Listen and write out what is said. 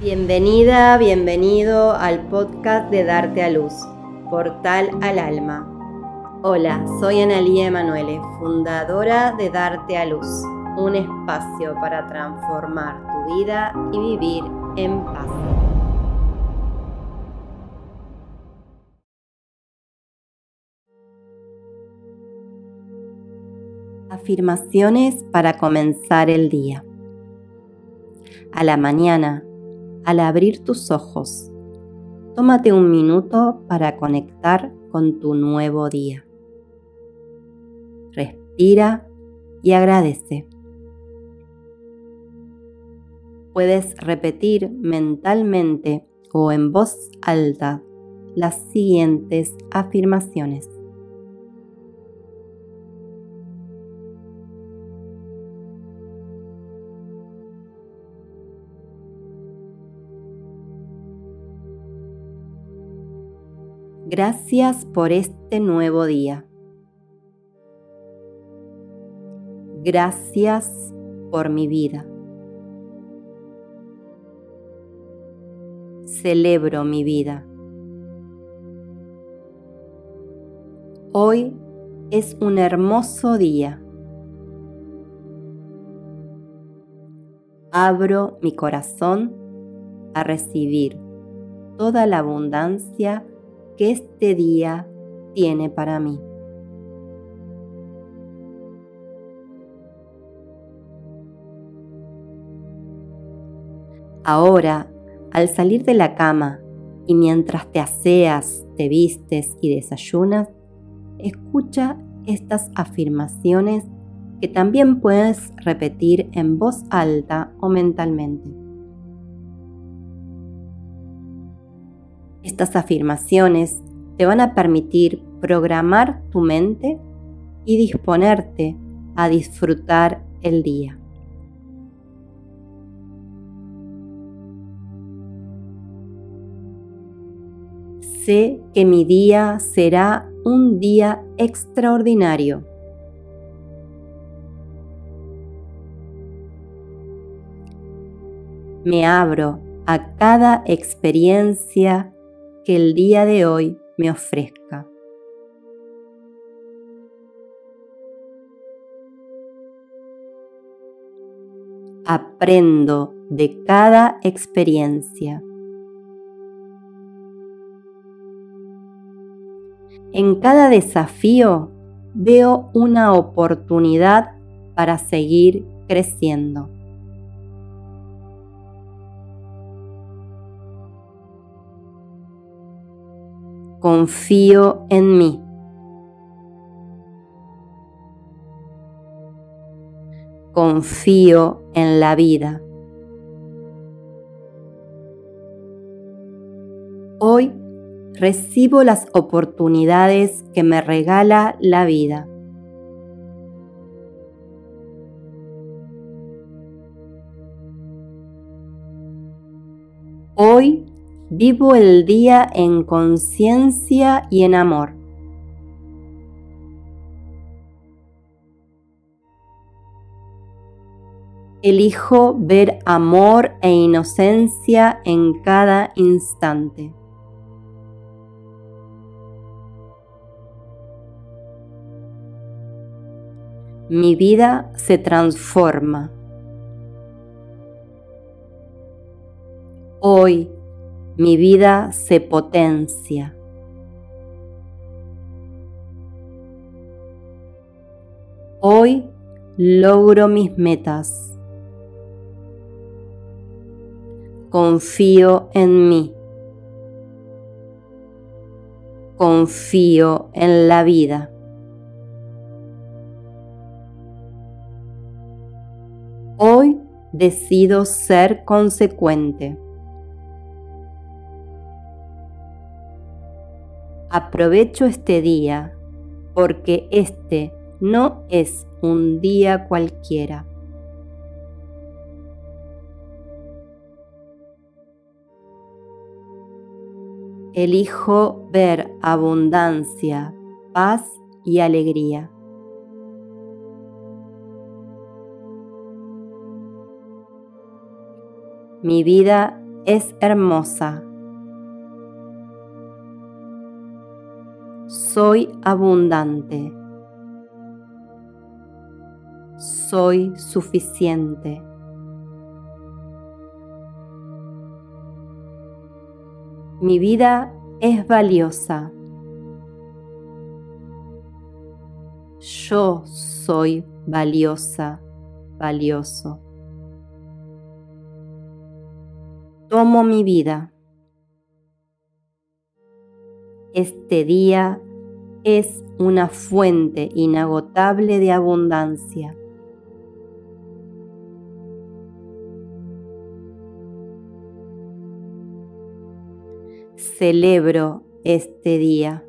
Bienvenida, bienvenido al podcast de Darte a Luz, Portal al Alma. Hola, soy Analía Emanuele, fundadora de Darte a Luz, un espacio para transformar tu vida y vivir en paz. Afirmaciones para comenzar el día. A la mañana, al abrir tus ojos, tómate un minuto para conectar con tu nuevo día. Respira y agradece. Puedes repetir mentalmente o en voz alta las siguientes afirmaciones. Gracias por este nuevo día. Gracias por mi vida. Celebro mi vida. Hoy es un hermoso día. Abro mi corazón a recibir toda la abundancia que este día tiene para mí. Ahora, al salir de la cama y mientras te aseas, te vistes y desayunas, escucha estas afirmaciones que también puedes repetir en voz alta o mentalmente. Estas afirmaciones te van a permitir programar tu mente y disponerte a disfrutar el día. Sé que mi día será un día extraordinario. Me abro a cada experiencia que el día de hoy me ofrezca. Aprendo de cada experiencia. En cada desafío veo una oportunidad para seguir creciendo. Confío en mí. Confío en la vida. Hoy recibo las oportunidades que me regala la vida. Hoy Vivo el día en conciencia y en amor. Elijo ver amor e inocencia en cada instante. Mi vida se transforma. Hoy mi vida se potencia. Hoy logro mis metas. Confío en mí. Confío en la vida. Hoy decido ser consecuente. Aprovecho este día porque este no es un día cualquiera. Elijo ver abundancia, paz y alegría. Mi vida es hermosa. Soy abundante. Soy suficiente. Mi vida es valiosa. Yo soy valiosa, valioso. Tomo mi vida. Este día es una fuente inagotable de abundancia. Celebro este día.